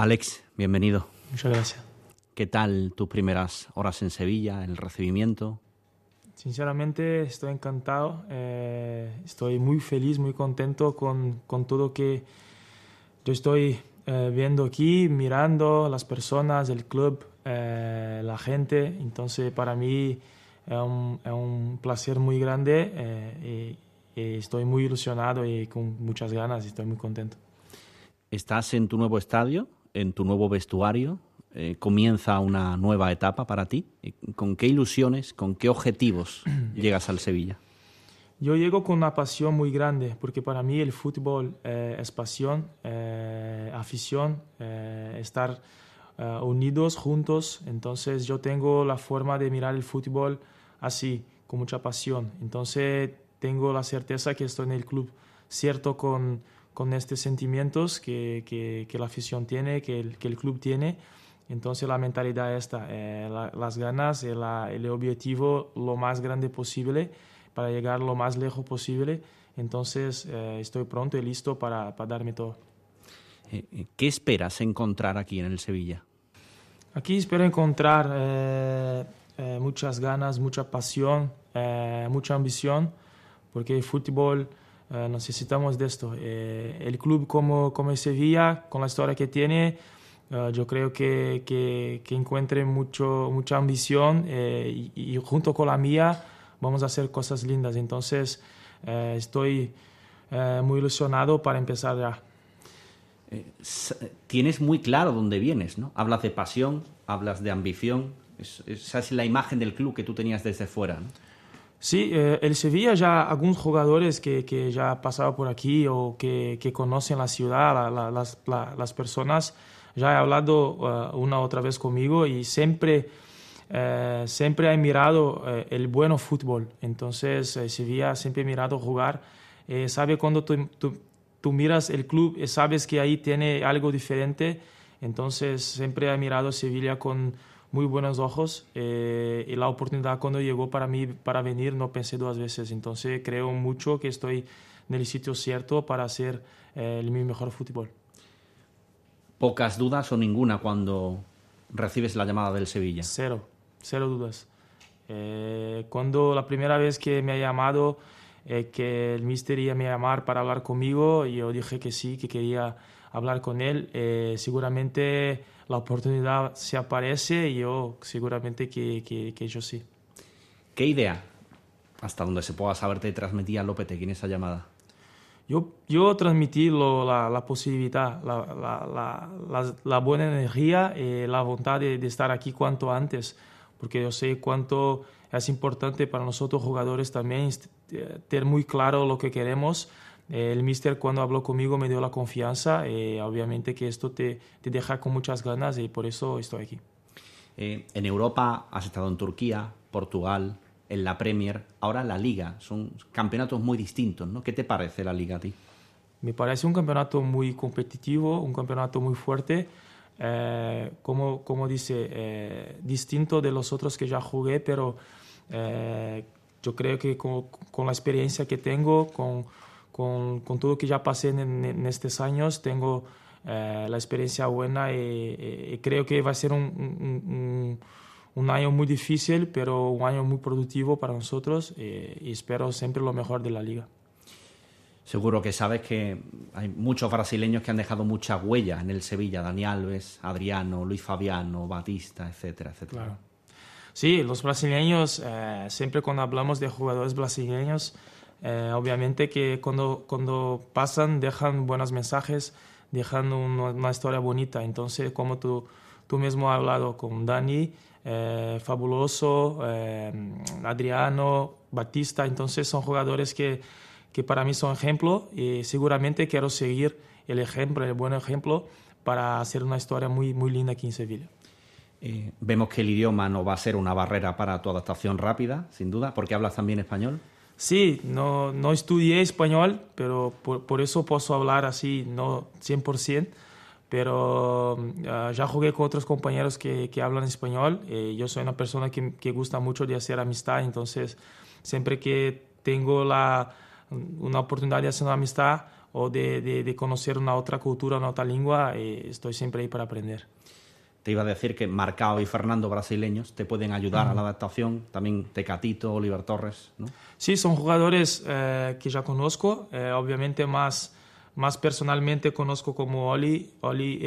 Alex, bienvenido. Muchas gracias. ¿Qué tal tus primeras horas en Sevilla, el recibimiento? Sinceramente estoy encantado, eh, estoy muy feliz, muy contento con, con todo que yo estoy eh, viendo aquí, mirando las personas, el club, eh, la gente. Entonces para mí es un, es un placer muy grande y, y estoy muy ilusionado y con muchas ganas y estoy muy contento. Estás en tu nuevo estadio, en tu nuevo vestuario, eh, comienza una nueva etapa para ti. ¿Con qué ilusiones, con qué objetivos llegas al Sevilla? Yo llego con una pasión muy grande, porque para mí el fútbol eh, es pasión, eh, afición, estar unidos, juntos. Entonces yo tengo la forma de mirar el fútbol así, con mucha pasión. Entonces tengo la certeza que estoy en el club cierto con, con estos sentimientos que, que, que la afición tiene, que el, que el club tiene. Entonces la mentalidad esta, eh, la, las ganas, el, el, objetivo lo más grande posible para llegar lo más lejos posible. Entonces eh, estoy pronto y listo para, para darme todo. Eh, ¿Qué esperas encontrar aquí en el Sevilla? Aquí espero encontrar eh, muchas ganas, mucha pasión, mucha ambición, porque el fútbol necesitamos de esto. el club como, como Sevilla, con la historia que tiene, Uh, yo creo que, que, encuentre mucho, mucha ambición eh, y, junto con la mía vamos a hacer cosas lindas. Entonces eh, estoy eh, muy ilusionado para empezar ya. Tienes muy claro dónde vienes, ¿no? Hablas de pasión, hablas de ambición. Es, esa es la imagen del club que tú tenías desde fuera. Sí, eh, el Sevilla ya algunos jugadores que, que ya han pasado por aquí o que, que conocen la ciudad, la, la, las, la, las personas, ya he hablado uh, una otra vez conmigo y siempre, uh, siempre he mirado uh, el bueno fútbol. Entonces, Sevilla siempre he mirado jugar. Eh, sabe cuando tú, tú, miras el club, sabes que ahí tiene algo diferente. Entonces, siempre he mirado Sevilla con muy buenos ojos eh, y la oportunidad cuando llegó para mí para venir no pensé dos veces. Entonces, creo mucho que estoy en el sitio cierto para hacer eh, mi mejor fútbol pocas dudas o ninguna cuando recibes la llamada del Sevilla? Cero, cero dudas. Eh, cuando la primera vez que me ha llamado, eh, que el mister iba a llamar para hablar conmigo, yo dije que sí, que quería hablar con él. Eh, seguramente la oportunidad se aparece y yo seguramente que, que, que, yo sí. ¿Qué idea, hasta donde se pueda saber, te transmitía Lopetegui en esa llamada? Yo, yo transmití lo, la, la, posibilidad, la, la, la, buena energía y la voluntad de, de, estar aquí cuanto antes, porque yo sé cuánto es importante para nosotros jugadores también tener muy claro lo que queremos. El mister cuando habló conmigo me dio la confianza y obviamente que esto te, te deja con muchas ganas y por eso estoy aquí. Eh, en Europa has estado en Turquía, Portugal, en la Premier, ahora la Liga. Son campeonatos muy distintos, ¿no? ¿Qué te parece la Liga a ti? Me parece un campeonato muy competitivo, un campeonato muy fuerte, eh, como, como dice, eh, distinto de los otros que ya jugué, pero eh, yo creo que con, con, la experiencia que tengo, con, con, con todo lo que ya pasé en, en estos años, tengo eh, la experiencia buena y, creo que va a ser un, un, un un año muy difícil, pero un año muy productivo para nosotros eh, y espero siempre lo mejor de la liga. Seguro que sabes que hay muchos brasileños que han dejado mucha huella en el Sevilla, Dani Alves, Adriano, Luis Fabiano, Batista, etcétera, etcétera. Claro. Sí, los brasileños, eh, siempre cuando hablamos de jugadores brasileños, eh, obviamente que cuando, cuando pasan dejan buenos mensajes, dejan una, historia bonita. Entonces, como tú, tú mismo has hablado con Dani, eh, Fabuloso, eh, Adriano, Batista, entonces son jugadores que, que para mí son ejemplo y seguramente quiero seguir el ejemplo, el buen ejemplo para hacer una historia muy, muy linda aquí en Sevilla. Vemos que el idioma no va a ser una barrera para tu adaptación rápida, sin duda, porque hablas también español. Sí, no, no estudié español, pero por, por eso puedo hablar así, no 100% pero uh, ya jugué con otros compañeros que, que hablan español. Eh, yo soy una persona que, que, gusta mucho de hacer amistad, entonces siempre que tengo la, una oportunidad de hacer una amistad o de, de, conocer una otra cultura, una otra lengua, eh, estoy siempre ahí para aprender. Te iba a decir que Marcao y Fernando brasileños te pueden ayudar a la adaptación, también Tecatito, Oliver Torres, ¿no? Sí, son jugadores eh, que ya conozco, eh, obviamente más, más personalmente conozco como Oli, Oli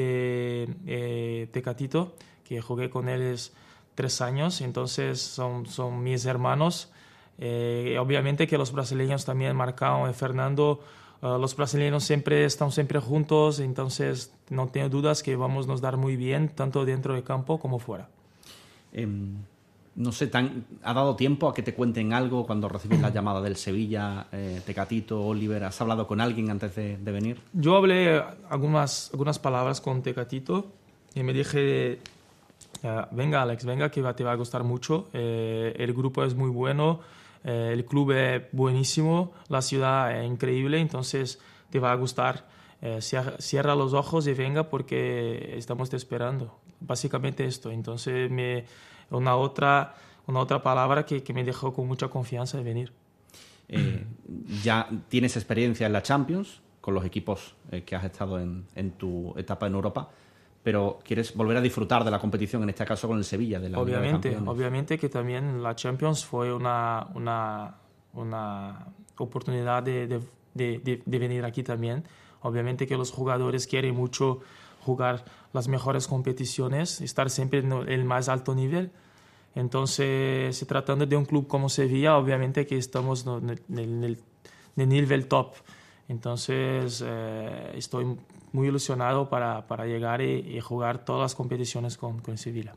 Tecatito, que jugué con él tres años, entonces son, son mis hermanos. obviamente que los brasileños también, Marcao y Fernando, Ah, los brasileños siempre están siempre juntos, entonces no tengo dudas que vamos a nos dar muy bien, tanto dentro del campo como fuera. Em, no sé, tan, ¿ha dado tiempo a que te cuenten algo cuando recibes la llamada del Sevilla, eh, Tecatito, Oliver? ¿Has hablado con alguien antes de, venir? Yo hablé algunas, algunas palabras con Tecatito y me dije, venga Alex, venga que te va a gustar mucho, eh, el grupo es muy bueno. Eh, el club es buenísimo, la ciudad es increíble, entonces te va a gustar. Eh, cierra, los ojos y venga porque estamos te esperando. Básicamente esto. Entonces, me, una, otra, una otra palabra que, me dejó con mucha confianza de venir. Eh, ya tienes experiencia en la Champions con los equipos que has estado en tu etapa en Europa pero quieres volver a disfrutar de la competición, en este caso con el Sevilla. De la obviamente, obviamente que también la Champions fue una, una, una oportunidad de, de, de, de, venir aquí también. Obviamente que los jugadores quieren mucho jugar las mejores competiciones, estar siempre en el más alto nivel. Entonces, tratando de un club como Sevilla, obviamente que estamos en el, en el nivel top. Entonces, eh, estoy muy ilusionado para, para llegar y, jugar todas las competiciones con, con Sevilla.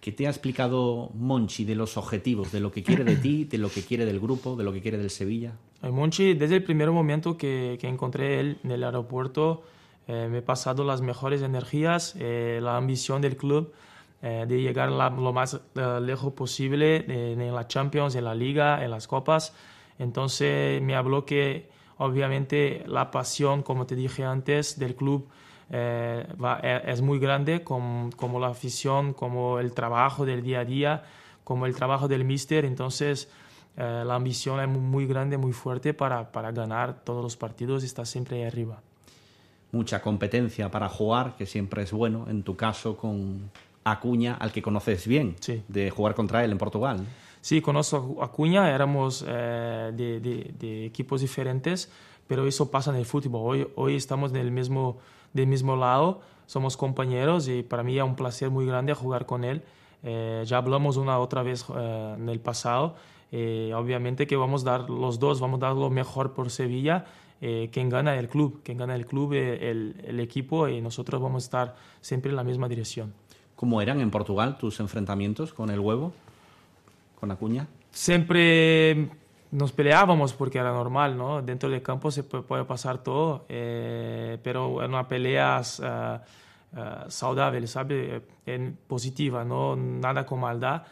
¿Qué te ha explicado Monchi de los objetivos, de lo que quiere de ti, de lo que quiere del grupo, de lo que quiere del Sevilla? Monchi, desde el primer momento que, que encontré él en el aeropuerto, eh, me he pasado las mejores energías, eh, la ambición del club eh, de llegar lo más lejos posible en la Champions, en la Liga, en las Copas. Entonces me habló que Obviamente la pasión, como te dije antes, del club eh, e, es muy grande, como, como, la afición, como el trabajo del día a día, como el trabajo del míster. Entonces eh, la ambición es muy grande, muy fuerte para, para ganar todos los partidos y estar siempre ahí arriba. Mucha competencia para jugar, que siempre es bueno. En tu caso, con Acuña, al que conoces bien, de jugar contra él en Portugal. Sí, conozco a Acuña, éramos eh, de, equipos diferentes, pero eso pasa en el fútbol. Hoy, hoy estamos del mismo, del mismo lado, somos compañeros y para mí es un placer muy grande jugar con él. Eh, ya hablamos una otra vez eh, en el pasado. obviamente que vamos a dar los dos, vamos a dar lo mejor por Sevilla. quien gana el club, quien gana el club, el, el equipo y nosotros vamos a estar siempre en la misma dirección. ¿Cómo eran en Portugal tus enfrentamientos con el huevo? Con Acuña? Siempre nos peleábamos porque era normal, ¿no? Dentro del campo se puede pasar todo, eh, pero en una pelea uh, uh, saludable, ¿sabes? En positiva, ¿no? Nada con maldad.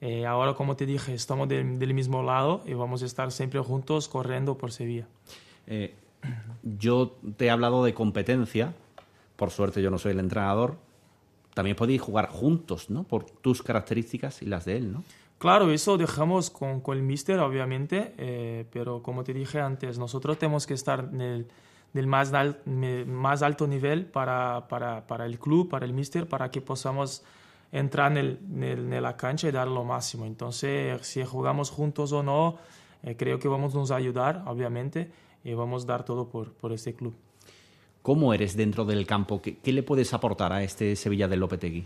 Eh, ahora, como te dije, estamos del mismo lado y vamos a estar siempre juntos corriendo por Sevilla. Eh, yo te he hablado de competencia, por suerte yo no soy el entrenador. También podéis jugar juntos, ¿no? Por tus características y las de él, ¿no? Claro, eso dejamos con, con el míster, obviamente, eh, pero como te dije antes, nosotros tenemos que estar en el más, más alto nivel para, para, para, el club, para el míster, para que podamos entrar en, en, la cancha y dar lo máximo. Entonces, si jugamos juntos o no, eh, creo que vamos a nos ayudar, obviamente, y vamos a dar todo por, por este club. ¿Cómo eres dentro del campo? ¿Qué, qué le puedes aportar a este Sevilla del Lopetegui?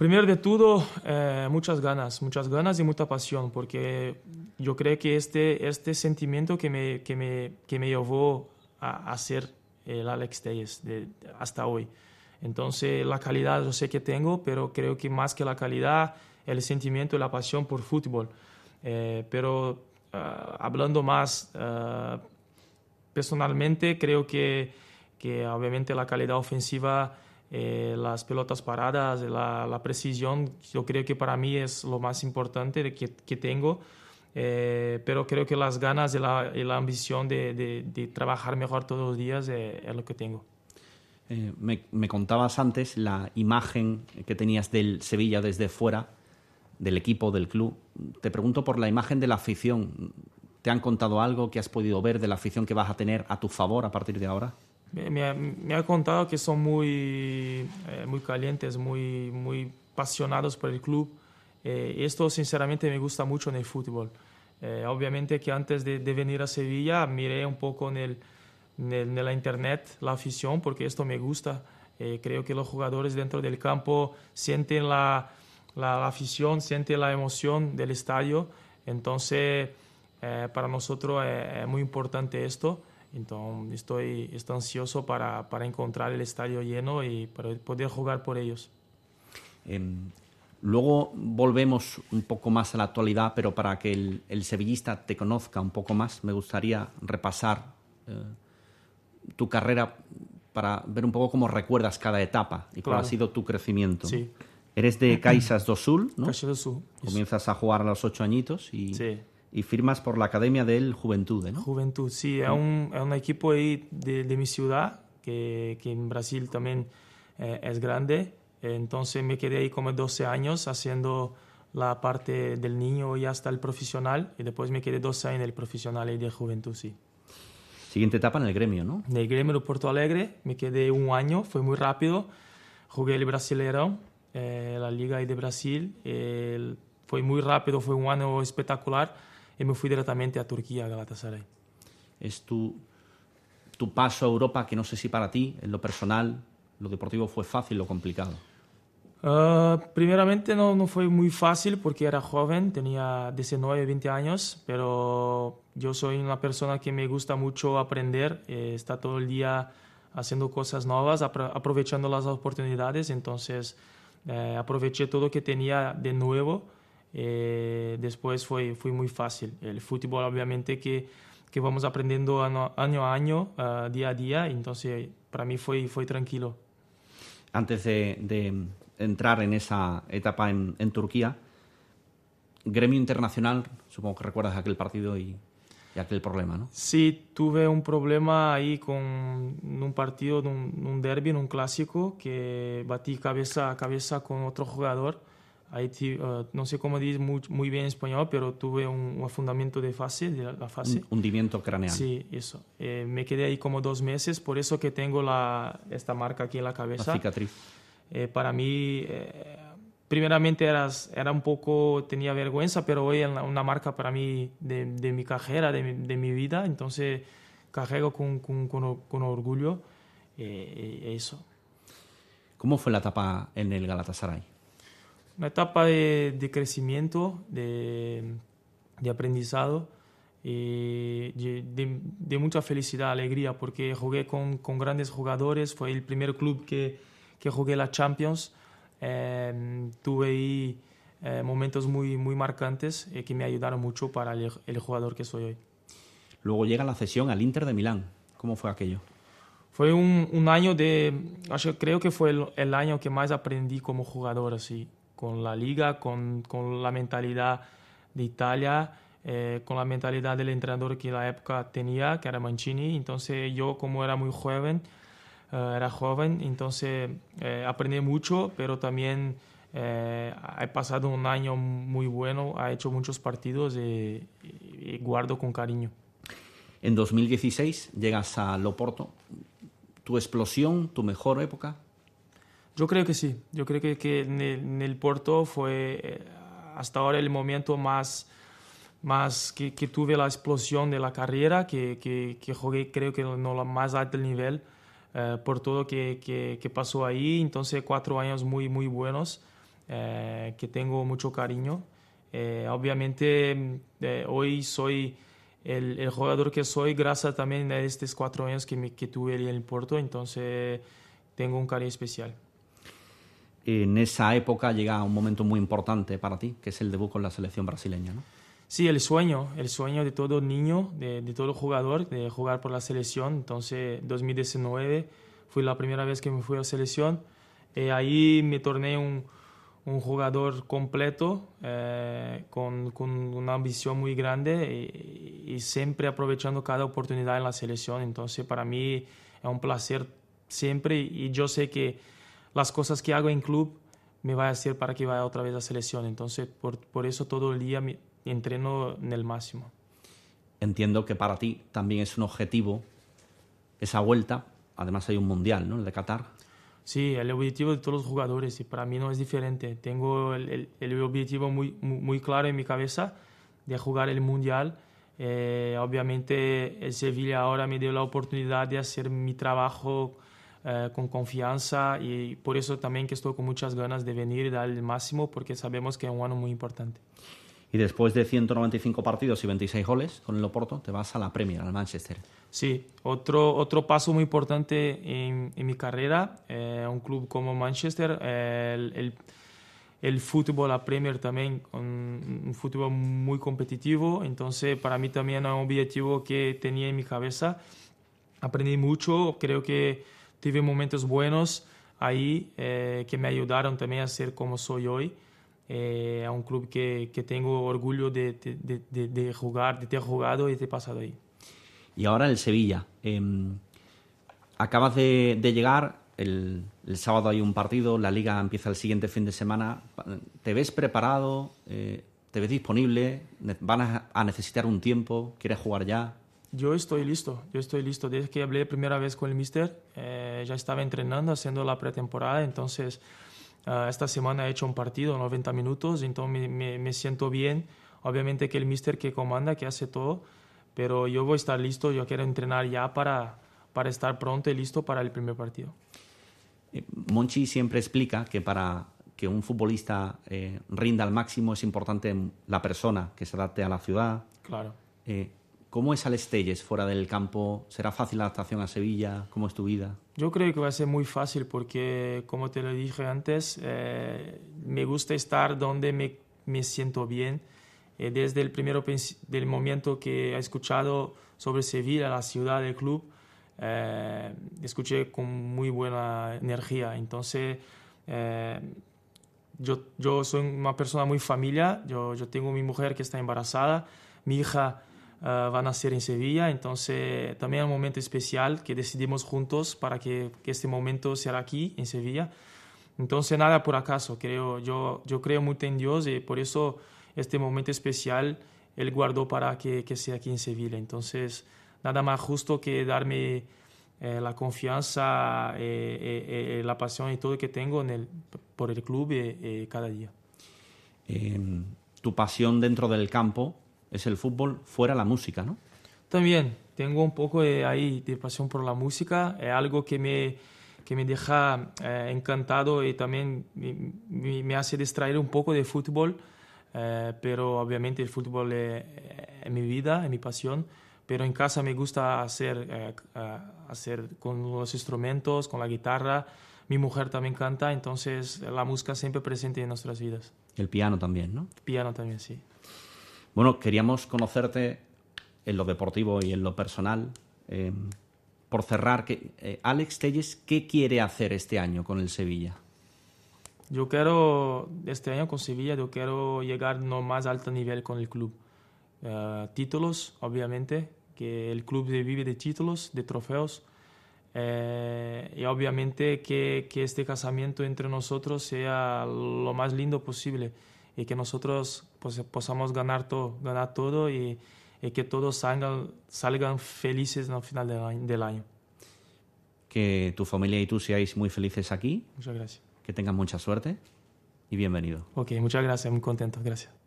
Primero de todo, eh, muchas ganas, muchas ganas y mucha pasión, porque yo creo que este, este sentimiento que me, que me, que me llevó a, ser el Alex Telles de, hasta hoy. Entonces, la calidad yo sé que tengo, pero creo que más que la calidad, el sentimiento y la pasión por fútbol. Eh, pero uh, hablando más uh, personalmente, creo que, que obviamente la calidad ofensiva eh, las pelotas paradas, la, la, precisión, yo creo que para mí es lo más importante que, que tengo. Eh, pero creo que las ganas y la, y la ambición de, de, trabajar mejor todos los días eh, es lo que tengo. Me, me, contabas antes la imagen que tenías del Sevilla desde fuera, del equipo, del club. Te pregunto por la imagen de la afición. ¿Te han contado algo que has podido ver de la afición que vas a tener a tu favor a partir de ahora? Me, me, ha contado que son muy, eh, muy calientes, muy, muy apasionados por el club. Eh, esto sinceramente me gusta mucho en el fútbol. Eh, obviamente que antes de, de, venir a Sevilla miré un poco en, el, en, la internet la afición porque esto me gusta. creo que los jugadores dentro del campo sienten la, la, afición, sienten la emoción del estadio. Entonces, para nosotros es muy importante esto. Entonces estoy, estoy ansioso para, para, encontrar el estadio lleno y para poder jugar por ellos. Em, luego volvemos un poco más a la actualidad, pero para que el, el sevillista te conozca un poco más, me gustaría repasar eh, tu carrera para ver un poco cómo recuerdas cada etapa y cuál ha sido tu crecimiento. Sí. Eres de Caixas do Sul, ¿no? Caixas do Sul. Comienzas a jugar a los ocho añitos y... Sí y firmas por la Academia del Juventud, ¿no? Juventud, sí, es un, es un equipo ahí de, de mi ciudad, que, que, en Brasil también eh, es grande. Entonces me quedé ahí como 12 años haciendo la parte del niño y hasta el profesional, y después me quedé 12 años en el profesional y de Juventud, sí. Siguiente etapa en el gremio, ¿no? En el gremio de Porto Alegre me quedé un año, fue muy rápido. Jugué el Brasileirão, eh, la Liga de Brasil. El, fue muy rápido, fue un año espectacular y me fui directamente a Turquía, a Galatasaray. Es tu, tu paso a Europa, que no sé si para ti, en lo personal, lo deportivo fue fácil o complicado. Uh, primeramente no, no, fue muy fácil porque era joven, tenía 19, 20 años, pero yo soy una persona que me gusta mucho aprender, eh, está todo el día haciendo cosas nuevas, apro aprovechando las oportunidades, entonces eh, aproveché todo lo que tenía de nuevo eh, después fue, fue muy fácil. El fútbol obviamente que, que vamos aprendiendo año, año a año, uh, día a día, entonces para mí fue, fue tranquilo. Antes de, de entrar en esa etapa en, en, Turquía, gremio internacional, supongo que recuerdas aquel partido y, y, aquel problema, ¿no? Sí, tuve un problema ahí con un partido, un, un derby, en un clásico, que batí cabeza a cabeza con otro jugador Ahí, uh, no sé cómo dice muy, muy, bien en español, pero tuve un, un afundamiento de fase, de la, fase. Un hundimiento craneal. Sí, eso. Eh, me quedé ahí como dos meses, por eso que tengo la, esta marca aquí en la cabeza. La cicatriz. Eh, para mí, eh, primeramente era, era un poco, tenía vergüenza, pero hoy es una marca para mí de, de mi carrera, de mi, de mi, vida, entonces carrego con, con, con, con orgullo eso. ¿Cómo fue la etapa en el Galatasaray? Una etapa de, de crecimiento, de, de aprendizado y de, de, mucha felicidad, alegría, porque jugué con, con, grandes jugadores, fue el primer club que, que jugué la Champions, eh, tuve ahí eh, momentos muy, muy marcantes eh, que me ayudaron mucho para el, el, jugador que soy hoy. Luego llega la cesión al Inter de Milán, ¿cómo fue aquello? Fue un, un año de, creo que fue el, el, año que más aprendí como jugador, así con la liga, con, con la mentalidad de Italia, eh, con la mentalidad del entrenador que la época tenía, que era Mancini. Entonces yo como era muy joven, eh, era joven, entonces eh, aprendí mucho, pero también he pasado un año muy bueno, he hecho muchos partidos y, y guardo con cariño. En 2016 llegas a Loporto. ¿Tu explosión, tu mejor época? Yo creo que sí. Yo creo que, que en, el, en, el, Porto fue eh, hasta ahora el momento más, más que, que tuve la explosión de la carrera, que, que, jugué creo que no la más alto nivel eh, por todo que, que, pasó ahí. Entonces cuatro años muy, muy buenos, eh, que tengo mucho cariño. Eh, obviamente eh, hoy soy el, el, jugador que soy gracias también a estos cuatro años que, me, que tuve en el Porto, entonces tengo un cariño especial en esa época llega un momento muy importante para ti, que es el debut con la selección brasileña, ¿no? Sí, el sueño, el sueño de todo niño, de, de todo jugador, de jugar por la selección. Entonces, 2019 fue la primera vez que me fui a selección. Eh, ahí me torné un, un jugador completo, eh, con, con, una ambición muy grande y, y, siempre aprovechando cada oportunidad en la selección. Entonces, para mí es un placer siempre y yo sé que las cosas que hago en club me va a hacer para que vaya otra vez a selección. Entonces, por, por eso todo el día me entreno en el máximo. entiendo que para ti también es un objetivo esa vuelta. Además hay un mundial, ¿no? El de Qatar. Sí, el objetivo de todos los jugadores y para mí no es diferente. Tengo el, el, objetivo muy, muy, claro en mi cabeza de jugar el mundial. Eh, obviamente el Sevilla ahora me dio la oportunidad de hacer mi trabajo eh, con confianza y por eso también que estoy con muchas ganas de venir y dar el máximo porque sabemos que es un año muy importante. Y después de 195 partidos y 26 goles con el Oporto, te vas a la Premier, al Manchester. Sí, otro, otro paso muy importante en, mi carrera. Eh, un club como Manchester, el, el, el, fútbol, la Premier también, un, un, fútbol muy competitivo. Entonces, para mí también es un objetivo que tenía en mi cabeza. Aprendí mucho, creo que tuve momentos buenos ahí eh, que me ayudaron también a ser como soy hoy. Eh, a un club que, que tengo orgullo de, de, de, de, jugar, de ter jugado y de pasado ahí. Y ahora el Sevilla. Eh, acabas de, llegar, el, el, sábado hay un partido, la liga empieza el siguiente fin de semana. ¿Te ves preparado? Eh, ¿Te ves disponible? ¿Van a, a necesitar un tiempo? ¿Quieres jugar ya? Yo estoy listo, yo estoy listo. Desde que hablé primera vez con el mister, eh, ya estaba entrenando, haciendo la pretemporada, entonces uh, esta semana he hecho un partido, 90 minutos, entonces me, me, me, siento bien. Obviamente que el mister que comanda, que hace todo, pero yo voy a estar listo, yo quiero entrenar ya para, para estar pronto y listo para el primer partido. Eh, Monchi siempre explica que para que un futbolista eh, rinda al máximo es importante la persona que se adapte a la ciudad. Claro. Eh, ¿Cómo es Alex Telles fuera del campo? ¿Será fácil la adaptación a Sevilla? ¿Cómo es tu vida? Yo creo que va a ser muy fácil porque, como te lo dije antes, eh, me gusta estar donde me, me siento bien. Eh, desde el primer del momento que he escuchado sobre Sevilla, la ciudad del club, eh, escuché con muy buena energía. Entonces, yo, yo soy una persona muy familiar. Yo, yo tengo mi mujer que está embarazada, mi hija uh, van a ser en Sevilla. Entonces, también es un momento especial que decidimos juntos para que, que, este momento sea aquí, en Sevilla. Entonces, nada por acaso. Creo, yo, yo creo mucho en Dios y por eso este momento especial Él guardó para que, que sea aquí en Sevilla. Entonces, nada más justo que darme eh, la confianza, eh, eh, la pasión y todo que tengo en el, por el club cada día. Em, tu pasión dentro del campo es el fútbol fuera la música, ¿no? También tengo un poco de, ahí de pasión por la música, es algo que me, que me deja eh, encantado y también me, me, hace distraer un poco de fútbol, eh, pero obviamente el fútbol es, es, mi vida, es mi pasión, pero en casa me gusta hacer, eh, hacer con los instrumentos, con la guitarra, mi mujer también canta, entonces la música siempre presente en nuestras vidas. El piano también, ¿no? El piano también, sí. Bueno, queríamos conocerte en lo deportivo y en lo personal. Eh, por cerrar, que, eh, Alex Telles, ¿qué quiere hacer este año con el Sevilla? Yo quiero, este año con Sevilla, yo quiero llegar no más alto nivel con el club. Uh, títulos, obviamente, que el club vive de títulos, de trofeos. Eh, y obviamente que, que, este casamiento entre nosotros sea lo más lindo posible y que nosotros pues, podamos ganar todo, ganar todo y, y que todos salgan, salgan felices al final del año, del año. Que tu familia y tú seáis muy felices aquí. Muchas gracias. Que tengan mucha suerte y bienvenido. Ok, muchas gracias, muy contento, gracias.